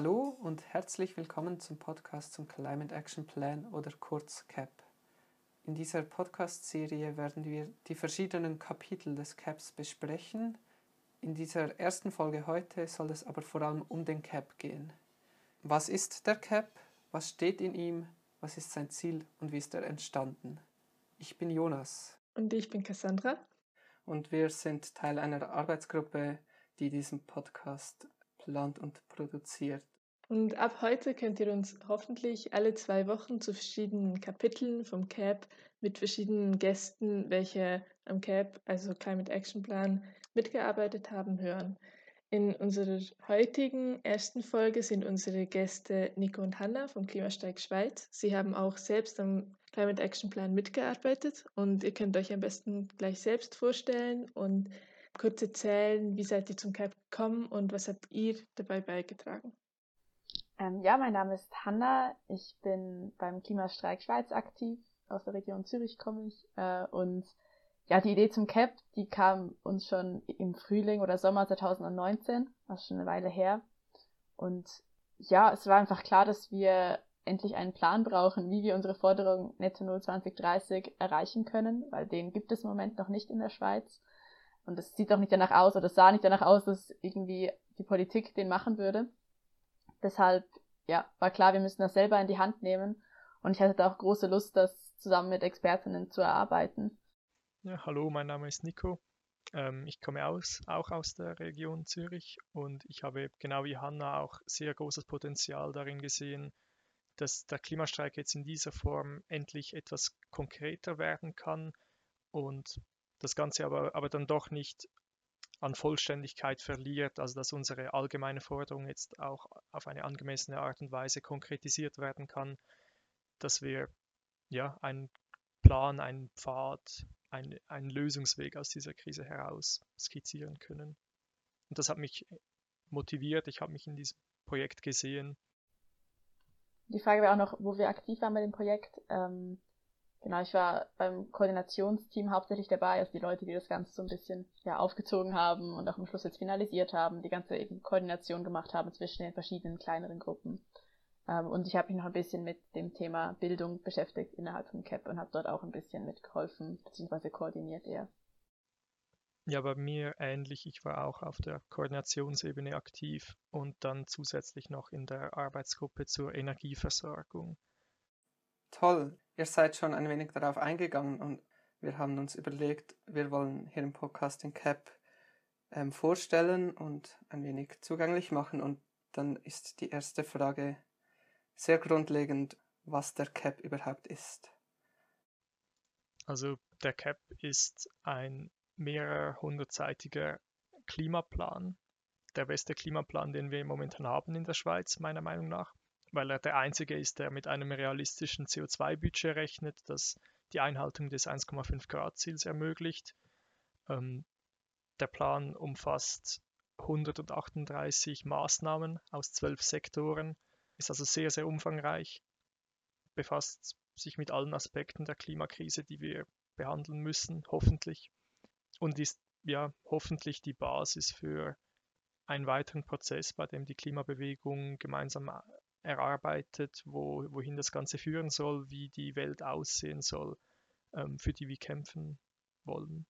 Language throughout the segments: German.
Hallo und herzlich willkommen zum Podcast zum Climate Action Plan oder kurz CAP. In dieser Podcast-Serie werden wir die verschiedenen Kapitel des CAPs besprechen. In dieser ersten Folge heute soll es aber vor allem um den CAP gehen. Was ist der CAP? Was steht in ihm? Was ist sein Ziel und wie ist er entstanden? Ich bin Jonas. Und ich bin Cassandra. Und wir sind Teil einer Arbeitsgruppe, die diesen Podcast plant und produziert. Und ab heute könnt ihr uns hoffentlich alle zwei Wochen zu verschiedenen Kapiteln vom CAP mit verschiedenen Gästen, welche am CAP, also Climate Action Plan, mitgearbeitet haben, hören. In unserer heutigen ersten Folge sind unsere Gäste Nico und Hanna vom Klimastreik Schweiz. Sie haben auch selbst am Climate Action Plan mitgearbeitet und ihr könnt euch am besten gleich selbst vorstellen und kurz erzählen, wie seid ihr zum CAP gekommen und was habt ihr dabei beigetragen? Ähm, ja, mein Name ist Hanna. Ich bin beim Klimastreik Schweiz aktiv. Aus der Region Zürich komme ich. Äh, und ja, die Idee zum CAP, die kam uns schon im Frühling oder Sommer 2019. Das ist schon eine Weile her. Und ja, es war einfach klar, dass wir endlich einen Plan brauchen, wie wir unsere Forderung Netto Null 2030 erreichen können, weil den gibt es im Moment noch nicht in der Schweiz. Und es sieht auch nicht danach aus, oder es sah nicht danach aus, dass irgendwie die Politik den machen würde. Deshalb, ja, war klar, wir müssen das selber in die Hand nehmen. Und ich hatte da auch große Lust, das zusammen mit Expertinnen zu erarbeiten. Ja, hallo, mein Name ist Nico. Ähm, ich komme aus, auch aus der Region Zürich und ich habe genau wie Hanna auch sehr großes Potenzial darin gesehen, dass der Klimastreik jetzt in dieser Form endlich etwas konkreter werden kann und das Ganze aber, aber dann doch nicht an Vollständigkeit verliert, also dass unsere allgemeine Forderung jetzt auch auf eine angemessene Art und Weise konkretisiert werden kann, dass wir ja einen Plan, einen Pfad, ein, einen Lösungsweg aus dieser Krise heraus skizzieren können. Und das hat mich motiviert, ich habe mich in diesem Projekt gesehen. Die Frage wäre auch noch, wo wir aktiv waren bei dem Projekt. Ähm, Genau, ich war beim Koordinationsteam hauptsächlich dabei, also die Leute, die das Ganze so ein bisschen ja, aufgezogen haben und auch am Schluss jetzt finalisiert haben, die ganze eben Koordination gemacht haben zwischen den verschiedenen kleineren Gruppen. Ähm, und ich habe mich noch ein bisschen mit dem Thema Bildung beschäftigt innerhalb von CAP und habe dort auch ein bisschen mitgeholfen, beziehungsweise koordiniert eher. Ja, bei mir ähnlich. Ich war auch auf der Koordinationsebene aktiv und dann zusätzlich noch in der Arbeitsgruppe zur Energieversorgung. Toll, ihr seid schon ein wenig darauf eingegangen und wir haben uns überlegt, wir wollen hier im Podcast den CAP ähm, vorstellen und ein wenig zugänglich machen. Und dann ist die erste Frage sehr grundlegend, was der CAP überhaupt ist. Also der CAP ist ein mehrere hundertseitiger Klimaplan, der beste Klimaplan, den wir momentan haben in der Schweiz, meiner Meinung nach weil er der einzige ist, der mit einem realistischen CO2-Budget rechnet, das die Einhaltung des 1,5 Grad Ziels ermöglicht. Ähm, der Plan umfasst 138 Maßnahmen aus zwölf Sektoren, ist also sehr, sehr umfangreich, befasst sich mit allen Aspekten der Klimakrise, die wir behandeln müssen, hoffentlich, und ist ja hoffentlich die Basis für einen weiteren Prozess, bei dem die Klimabewegung gemeinsam erarbeitet, wo, wohin das Ganze führen soll, wie die Welt aussehen soll, ähm, für die wir kämpfen wollen.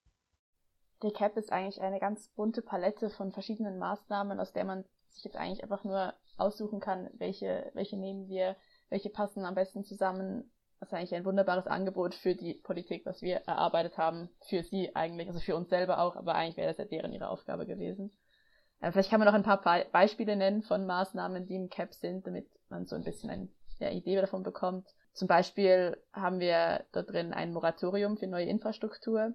Der CAP ist eigentlich eine ganz bunte Palette von verschiedenen Maßnahmen, aus der man sich jetzt eigentlich einfach nur aussuchen kann, welche, welche nehmen wir, welche passen am besten zusammen. Das ist eigentlich ein wunderbares Angebot für die Politik, was wir erarbeitet haben, für sie eigentlich, also für uns selber auch, aber eigentlich wäre das ja deren ihre Aufgabe gewesen. Äh, vielleicht kann man noch ein paar Beispiele nennen von Maßnahmen, die im CAP sind, damit man so ein bisschen eine ja, Idee davon bekommt. Zum Beispiel haben wir da drin ein Moratorium für neue Infrastruktur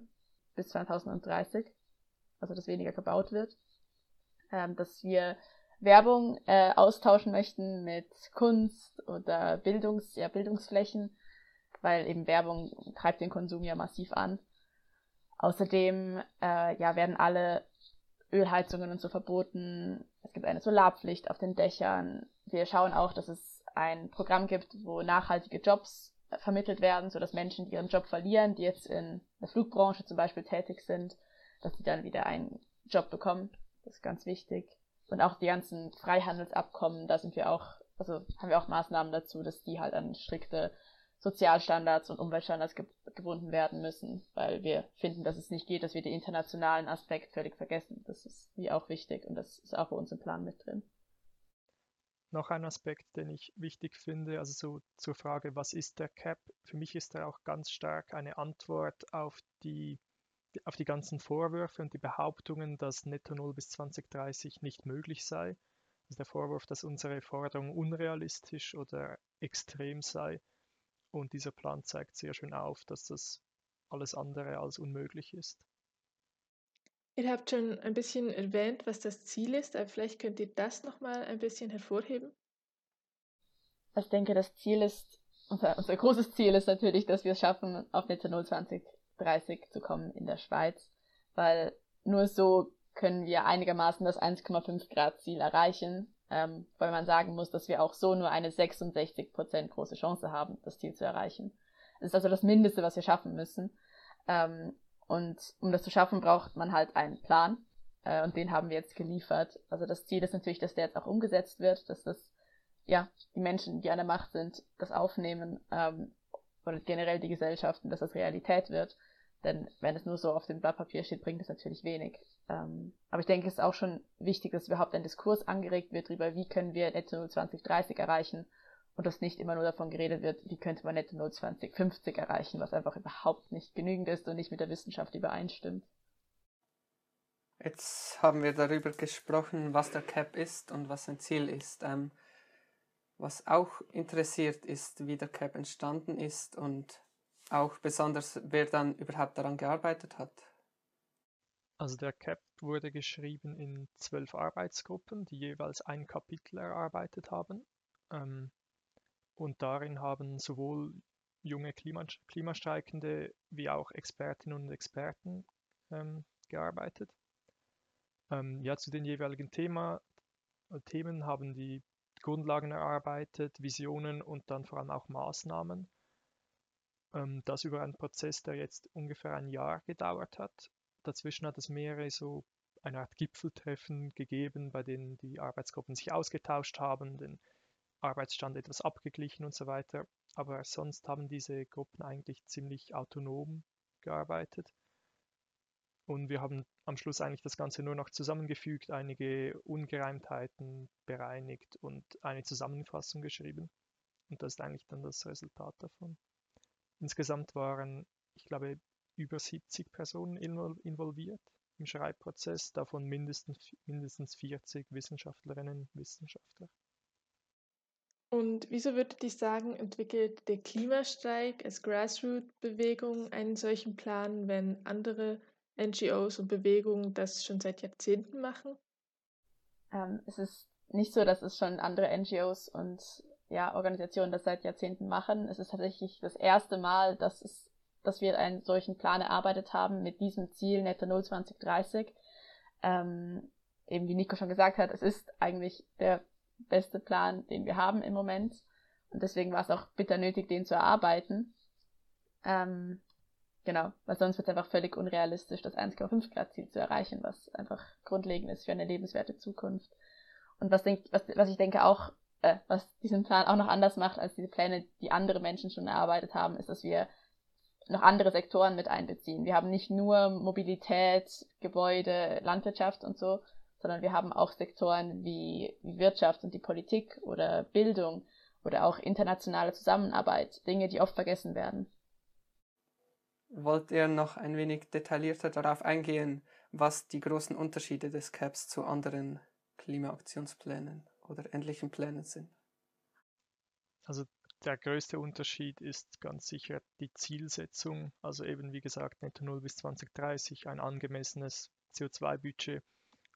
bis 2030, also dass weniger gebaut wird, ähm, dass wir Werbung äh, austauschen möchten mit Kunst oder Bildungs, ja, Bildungsflächen, weil eben Werbung treibt den Konsum ja massiv an. Außerdem äh, ja, werden alle Ölheizungen und so verboten. Es gibt eine Solarpflicht auf den Dächern. Wir schauen auch, dass es ein Programm gibt, wo nachhaltige Jobs äh, vermittelt werden, sodass Menschen, die ihren Job verlieren, die jetzt in der Flugbranche zum Beispiel tätig sind, dass die dann wieder einen Job bekommen. Das ist ganz wichtig. und auch die ganzen Freihandelsabkommen, da sind wir auch, also haben wir auch Maßnahmen dazu, dass die halt an strikte Sozialstandards und Umweltstandards ge gebunden werden müssen, weil wir finden, dass es nicht geht, dass wir den internationalen Aspekt völlig vergessen. Das ist wie auch wichtig und das ist auch bei uns im Plan mit drin. Noch ein Aspekt, den ich wichtig finde, also so zur Frage, was ist der CAP? Für mich ist er auch ganz stark eine Antwort auf die, auf die ganzen Vorwürfe und die Behauptungen, dass Netto Null bis 2030 nicht möglich sei. Also der Vorwurf, dass unsere Forderung unrealistisch oder extrem sei. Und dieser Plan zeigt sehr schön auf, dass das alles andere als unmöglich ist. Ihr habt schon ein bisschen erwähnt, was das Ziel ist, aber vielleicht könnt ihr das nochmal ein bisschen hervorheben. Ich denke, das Ziel ist, unser, unser großes Ziel ist natürlich, dass wir es schaffen, auf Netto 0 2030 zu kommen in der Schweiz, weil nur so können wir einigermaßen das 1,5 Grad Ziel erreichen ähm, weil man sagen muss, dass wir auch so nur eine 66% große Chance haben, das Ziel zu erreichen. Das ist also das Mindeste, was wir schaffen müssen. Ähm, und um das zu schaffen, braucht man halt einen Plan. Äh, und den haben wir jetzt geliefert. Also das Ziel ist natürlich, dass der jetzt auch umgesetzt wird, dass das, ja, die Menschen, die an der Macht sind, das aufnehmen, ähm, oder generell die Gesellschaften, dass das Realität wird. Denn wenn es nur so auf dem Blatt Papier steht, bringt es natürlich wenig. Ähm, aber ich denke, es ist auch schon wichtig, dass überhaupt ein Diskurs angeregt wird darüber, wie können wir Netto Null 2030 erreichen und dass nicht immer nur davon geredet wird, wie könnte man Netto Null 2050 erreichen, was einfach überhaupt nicht genügend ist und nicht mit der Wissenschaft übereinstimmt. Jetzt haben wir darüber gesprochen, was der CAP ist und was sein Ziel ist. Ähm, was auch interessiert ist, wie der CAP entstanden ist und auch besonders, wer dann überhaupt daran gearbeitet hat? Also der CAP wurde geschrieben in zwölf Arbeitsgruppen, die jeweils ein Kapitel erarbeitet haben. Ähm, und darin haben sowohl junge Klima Klimastreikende wie auch Expertinnen und Experten ähm, gearbeitet. Ähm, ja, zu den jeweiligen Thema, Themen haben die Grundlagen erarbeitet, Visionen und dann vor allem auch Maßnahmen. Ähm, das über einen Prozess, der jetzt ungefähr ein Jahr gedauert hat. Dazwischen hat es mehrere so eine Art Gipfeltreffen gegeben, bei denen die Arbeitsgruppen sich ausgetauscht haben, den Arbeitsstand etwas abgeglichen und so weiter. Aber sonst haben diese Gruppen eigentlich ziemlich autonom gearbeitet. Und wir haben am Schluss eigentlich das Ganze nur noch zusammengefügt, einige Ungereimtheiten bereinigt und eine Zusammenfassung geschrieben. Und das ist eigentlich dann das Resultat davon. Insgesamt waren, ich glaube, über 70 Personen involviert im Schreibprozess, davon mindestens, mindestens 40 Wissenschaftlerinnen und Wissenschaftler. Und wieso würdet ihr sagen, entwickelt der Klimastreik als Grassroot-Bewegung einen solchen Plan, wenn andere NGOs und Bewegungen das schon seit Jahrzehnten machen? Ähm, es ist nicht so, dass es schon andere NGOs und ja, Organisationen das seit Jahrzehnten machen. Es ist tatsächlich das erste Mal, dass, es, dass wir einen solchen Plan erarbeitet haben mit diesem Ziel Netto Null 2030. Ähm, eben wie Nico schon gesagt hat, es ist eigentlich der beste Plan, den wir haben im Moment. Und deswegen war es auch bitter nötig, den zu erarbeiten. Ähm, genau, weil sonst wird es einfach völlig unrealistisch, das 1,5 Grad Ziel zu erreichen, was einfach grundlegend ist für eine lebenswerte Zukunft. Und was, denk, was, was ich denke auch äh, was diesen Plan auch noch anders macht als diese Pläne, die andere Menschen schon erarbeitet haben, ist, dass wir noch andere Sektoren mit einbeziehen. Wir haben nicht nur Mobilität, Gebäude, Landwirtschaft und so, sondern wir haben auch Sektoren wie, wie Wirtschaft und die Politik oder Bildung oder auch internationale Zusammenarbeit, Dinge, die oft vergessen werden. Wollt ihr noch ein wenig detaillierter darauf eingehen, was die großen Unterschiede des CAPS zu anderen Klimaaktionsplänen oder ähnlichen Plänen sind. Also der größte Unterschied ist ganz sicher die Zielsetzung, also eben wie gesagt Netto Null bis 2030, ein angemessenes CO2-Budget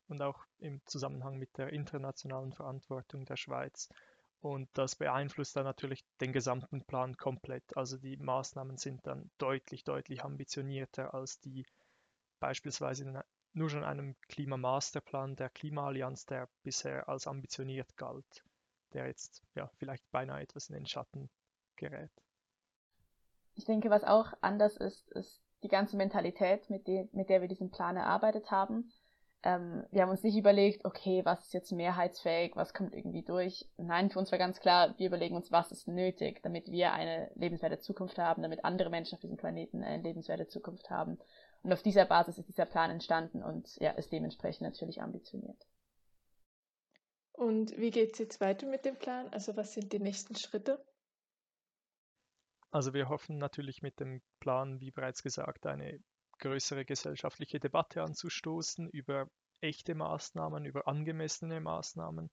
und auch im Zusammenhang mit der internationalen Verantwortung der Schweiz. Und das beeinflusst dann natürlich den gesamten Plan komplett. Also die Maßnahmen sind dann deutlich, deutlich ambitionierter als die beispielsweise in nur schon einem Klimamasterplan der Klimaallianz, der bisher als ambitioniert galt, der jetzt ja vielleicht beinahe etwas in den Schatten gerät. Ich denke, was auch anders ist, ist die ganze Mentalität, mit, die, mit der wir diesen Plan erarbeitet haben. Ähm, wir haben uns nicht überlegt, okay, was ist jetzt mehrheitsfähig, was kommt irgendwie durch. Nein, für uns war ganz klar, wir überlegen uns, was ist nötig, damit wir eine lebenswerte Zukunft haben, damit andere Menschen auf diesem Planeten eine lebenswerte Zukunft haben. Und auf dieser Basis ist dieser Plan entstanden und ja, ist dementsprechend natürlich ambitioniert. Und wie geht es jetzt weiter mit dem Plan? Also was sind die nächsten Schritte? Also wir hoffen natürlich mit dem Plan, wie bereits gesagt, eine größere gesellschaftliche Debatte anzustoßen über echte Maßnahmen, über angemessene Maßnahmen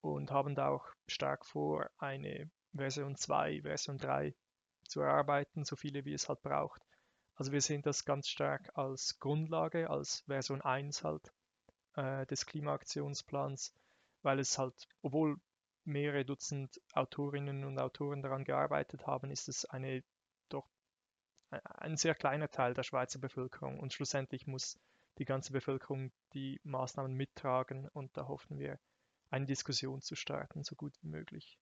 und haben da auch stark vor, eine Version 2, Version 3 zu erarbeiten, so viele wie es halt braucht. Also wir sehen das ganz stark als Grundlage, als Version 1 halt äh, des Klimaaktionsplans, weil es halt, obwohl mehrere Dutzend Autorinnen und Autoren daran gearbeitet haben, ist es eine doch ein sehr kleiner Teil der Schweizer Bevölkerung und schlussendlich muss die ganze Bevölkerung die Maßnahmen mittragen und da hoffen wir, eine Diskussion zu starten, so gut wie möglich.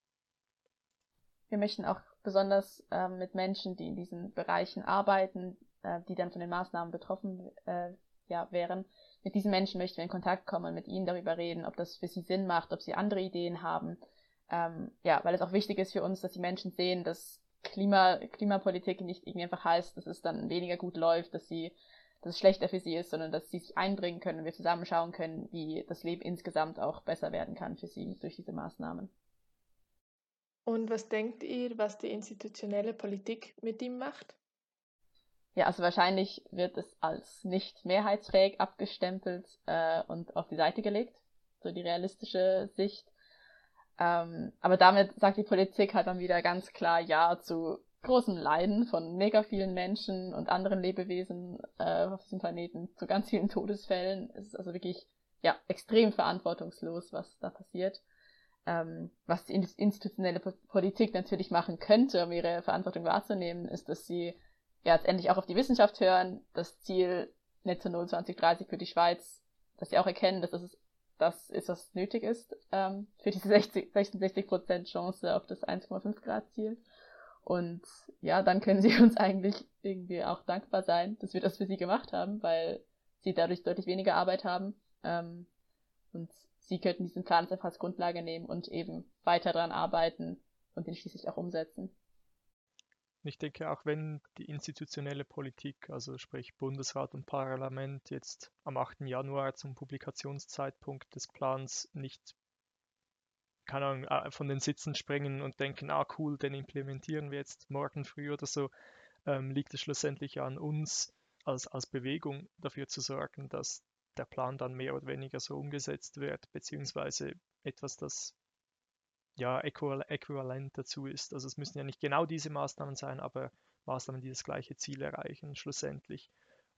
Wir möchten auch besonders äh, mit Menschen, die in diesen Bereichen arbeiten, äh, die dann von den Maßnahmen betroffen äh, ja, wären, mit diesen Menschen möchten wir in Kontakt kommen, mit ihnen darüber reden, ob das für sie Sinn macht, ob sie andere Ideen haben. Ähm, ja, weil es auch wichtig ist für uns, dass die Menschen sehen, dass Klima, Klimapolitik nicht irgendwie einfach heißt, dass es dann weniger gut läuft, dass sie, dass es schlechter für sie ist, sondern dass sie sich einbringen können und wir zusammen schauen können, wie das Leben insgesamt auch besser werden kann für sie durch diese Maßnahmen. Und was denkt ihr, was die institutionelle Politik mit ihm macht? Ja, also wahrscheinlich wird es als nicht mehrheitsfähig abgestempelt äh, und auf die Seite gelegt, so die realistische Sicht. Ähm, aber damit sagt die Politik halt dann wieder ganz klar Ja zu großen Leiden von mega vielen Menschen und anderen Lebewesen äh, auf diesem Planeten, zu ganz vielen Todesfällen. Es ist also wirklich ja extrem verantwortungslos, was da passiert. Ähm, was die institutionelle Politik natürlich machen könnte, um ihre Verantwortung wahrzunehmen, ist, dass sie ja jetzt endlich auch auf die Wissenschaft hören, das Ziel Netto 0 2030 für die Schweiz, dass sie auch erkennen, dass das das ist, was nötig ist ähm, für diese 60, 66 Prozent Chance auf das 1,5 Grad Ziel. Und ja, dann können sie uns eigentlich irgendwie auch dankbar sein, dass wir das für sie gemacht haben, weil sie dadurch deutlich weniger Arbeit haben. Ähm, und sie könnten diesen Plan einfach als Grundlage nehmen und eben weiter daran arbeiten und den schließlich auch umsetzen. Ich denke, auch wenn die institutionelle Politik, also sprich Bundesrat und Parlament, jetzt am 8. Januar zum Publikationszeitpunkt des Plans nicht keine Ahnung, äh, von den Sitzen springen und denken, ah cool, den implementieren wir jetzt morgen früh oder so, ähm, liegt es schlussendlich an uns als, als Bewegung dafür zu sorgen, dass der Plan dann mehr oder weniger so umgesetzt wird, beziehungsweise etwas, das ja, äquivalent dazu ist. Also es müssen ja nicht genau diese Maßnahmen sein, aber Maßnahmen, die das gleiche Ziel erreichen, schlussendlich.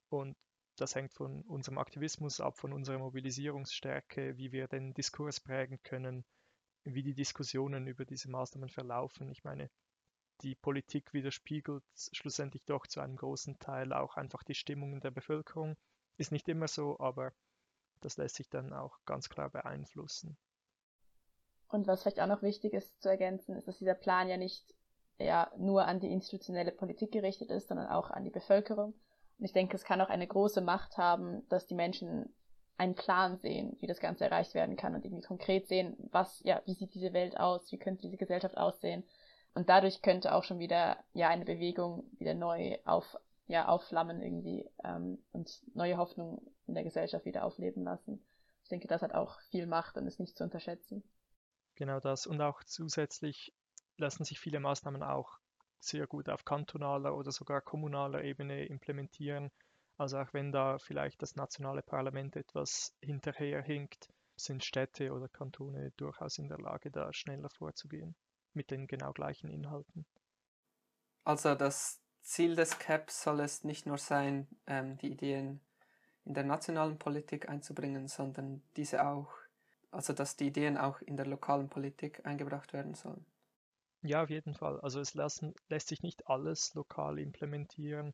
Und das hängt von unserem Aktivismus ab, von unserer Mobilisierungsstärke, wie wir den Diskurs prägen können, wie die Diskussionen über diese Maßnahmen verlaufen. Ich meine, die Politik widerspiegelt schlussendlich doch zu einem großen Teil auch einfach die Stimmung in der Bevölkerung. Ist nicht immer so, aber das lässt sich dann auch ganz klar beeinflussen. Und was vielleicht auch noch wichtig ist zu ergänzen, ist, dass dieser Plan ja nicht ja, nur an die institutionelle Politik gerichtet ist, sondern auch an die Bevölkerung. Und ich denke, es kann auch eine große Macht haben, dass die Menschen einen Plan sehen, wie das Ganze erreicht werden kann und irgendwie konkret sehen, was, ja, wie sieht diese Welt aus, wie könnte diese Gesellschaft aussehen. Und dadurch könnte auch schon wieder, ja, eine Bewegung wieder neu auf, ja, aufflammen irgendwie ähm, und neue Hoffnung in der Gesellschaft wieder aufleben lassen. Ich denke, das hat auch viel Macht und ist nicht zu unterschätzen. Genau das. Und auch zusätzlich lassen sich viele Maßnahmen auch sehr gut auf kantonaler oder sogar kommunaler Ebene implementieren. Also auch wenn da vielleicht das nationale Parlament etwas hinterherhinkt, sind Städte oder Kantone durchaus in der Lage, da schneller vorzugehen mit den genau gleichen Inhalten. Also das Ziel des CAPs soll es nicht nur sein, ähm, die Ideen in der nationalen Politik einzubringen, sondern diese auch also dass die Ideen auch in der lokalen Politik eingebracht werden sollen. Ja, auf jeden Fall. Also es lassen, lässt sich nicht alles lokal implementieren.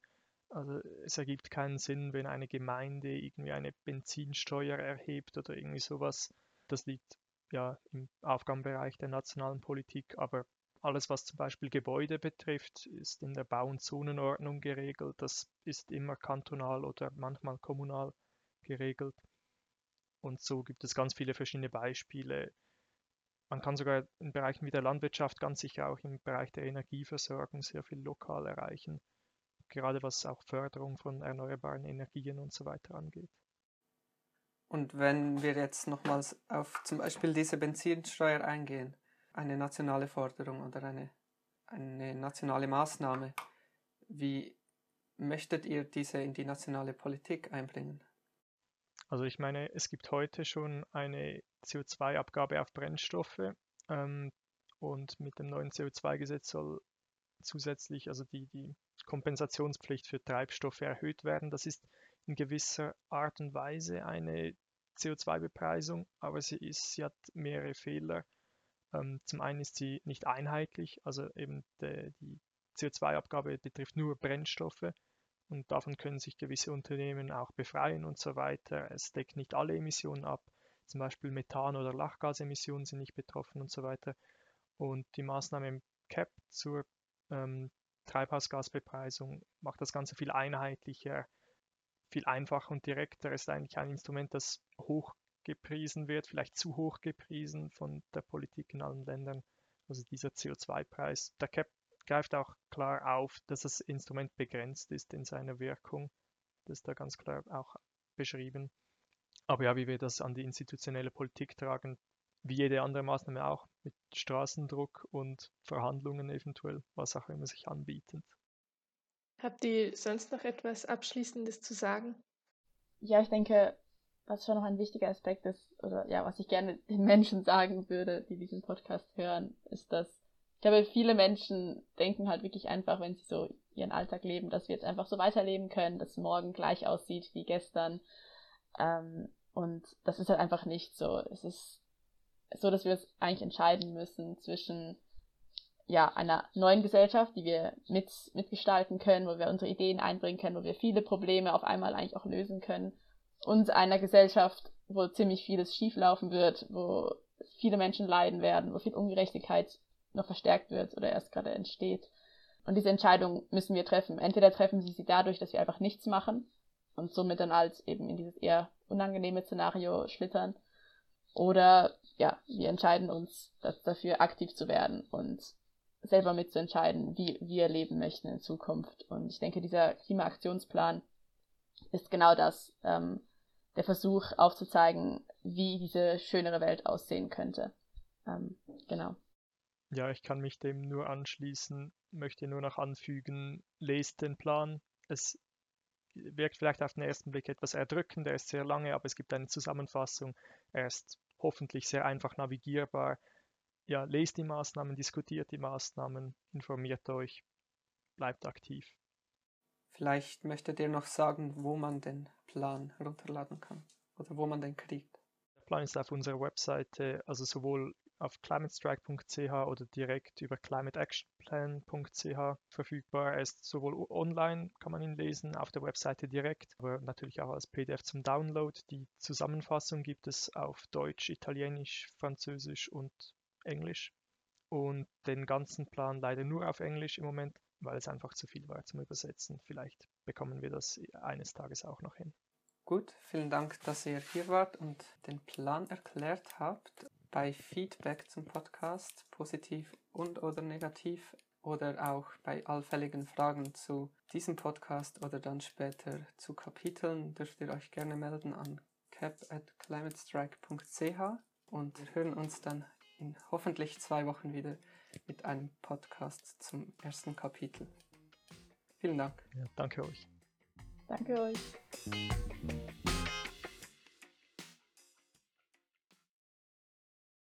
Also es ergibt keinen Sinn, wenn eine Gemeinde irgendwie eine Benzinsteuer erhebt oder irgendwie sowas. Das liegt ja im Aufgabenbereich der nationalen Politik, aber alles, was zum Beispiel Gebäude betrifft, ist in der Bau- und Zonenordnung geregelt. Das ist immer kantonal oder manchmal kommunal geregelt. Und so gibt es ganz viele verschiedene Beispiele. Man kann sogar in Bereichen wie der Landwirtschaft, ganz sicher auch im Bereich der Energieversorgung sehr viel lokal erreichen, gerade was auch Förderung von erneuerbaren Energien und so weiter angeht. Und wenn wir jetzt nochmals auf zum Beispiel diese Benzinsteuer eingehen, eine nationale Forderung oder eine, eine nationale Maßnahme, wie möchtet ihr diese in die nationale Politik einbringen? Also ich meine, es gibt heute schon eine CO2-Abgabe auf Brennstoffe ähm, und mit dem neuen CO2-Gesetz soll zusätzlich also die, die Kompensationspflicht für Treibstoffe erhöht werden. Das ist in gewisser Art und Weise eine CO2-Bepreisung, aber sie, ist, sie hat mehrere Fehler. Ähm, zum einen ist sie nicht einheitlich, also eben de, die CO2-Abgabe betrifft nur Brennstoffe und davon können sich gewisse Unternehmen auch befreien und so weiter. Es deckt nicht alle Emissionen ab, zum Beispiel Methan- oder Lachgasemissionen sind nicht betroffen und so weiter. Und die Maßnahme im CAP zur ähm, Treibhausgasbepreisung macht das Ganze viel einheitlicher, viel einfacher und direkter. Ist eigentlich ein Instrument, das hoch gepriesen wird, vielleicht zu hoch gepriesen von der Politik in allen Ländern. Also dieser CO2-Preis. Der CAP greift auch klar auf, dass das Instrument begrenzt ist in seiner Wirkung. Das ist da ganz klar auch beschrieben. Aber ja, wie wir das an die institutionelle Politik tragen, wie jede andere Maßnahme auch, mit Straßendruck und Verhandlungen eventuell, was auch immer sich anbietet. Habt ihr sonst noch etwas Abschließendes zu sagen? Ja, ich denke, was schon noch ein wichtiger Aspekt ist, oder ja, was ich gerne den Menschen sagen würde, die diesen Podcast hören, ist, dass ich glaube, viele Menschen denken halt wirklich einfach, wenn sie so ihren Alltag leben, dass wir jetzt einfach so weiterleben können, dass morgen gleich aussieht wie gestern. Ähm, und das ist halt einfach nicht so. Es ist so, dass wir uns eigentlich entscheiden müssen zwischen ja, einer neuen Gesellschaft, die wir mit, mitgestalten können, wo wir unsere Ideen einbringen können, wo wir viele Probleme auf einmal eigentlich auch lösen können, und einer Gesellschaft, wo ziemlich vieles schieflaufen wird, wo viele Menschen leiden werden, wo viel Ungerechtigkeit noch verstärkt wird oder erst gerade entsteht. Und diese Entscheidung müssen wir treffen. Entweder treffen sie sie dadurch, dass wir einfach nichts machen und somit dann als eben in dieses eher unangenehme Szenario schlittern. Oder ja, wir entscheiden uns dafür aktiv zu werden und selber mitzuentscheiden, wie wir leben möchten in Zukunft. Und ich denke, dieser Klimaaktionsplan ist genau das, ähm, der Versuch aufzuzeigen, wie diese schönere Welt aussehen könnte. Ähm, genau. Ja, ich kann mich dem nur anschließen, möchte nur noch anfügen, lest den Plan. Es wirkt vielleicht auf den ersten Blick etwas erdrückend, er ist sehr lange, aber es gibt eine Zusammenfassung. Er ist hoffentlich sehr einfach navigierbar. Ja, lest die Maßnahmen, diskutiert die Maßnahmen, informiert euch, bleibt aktiv. Vielleicht möchtet ihr noch sagen, wo man den Plan runterladen kann oder wo man den kriegt. Der Plan ist auf unserer Webseite, also sowohl auf climatestrike.ch oder direkt über climateactionplan.ch verfügbar. Er ist sowohl online, kann man ihn lesen, auf der Webseite direkt, aber natürlich auch als PDF zum Download. Die Zusammenfassung gibt es auf Deutsch, Italienisch, Französisch und Englisch. Und den ganzen Plan leider nur auf Englisch im Moment, weil es einfach zu viel war zum Übersetzen. Vielleicht bekommen wir das eines Tages auch noch hin. Gut, vielen Dank, dass ihr hier wart und den Plan erklärt habt bei Feedback zum Podcast, positiv und oder negativ, oder auch bei allfälligen Fragen zu diesem Podcast oder dann später zu Kapiteln, dürft ihr euch gerne melden an cap at climatestrike.ch und wir hören uns dann in hoffentlich zwei Wochen wieder mit einem Podcast zum ersten Kapitel. Vielen Dank. Ja, danke euch. Danke euch.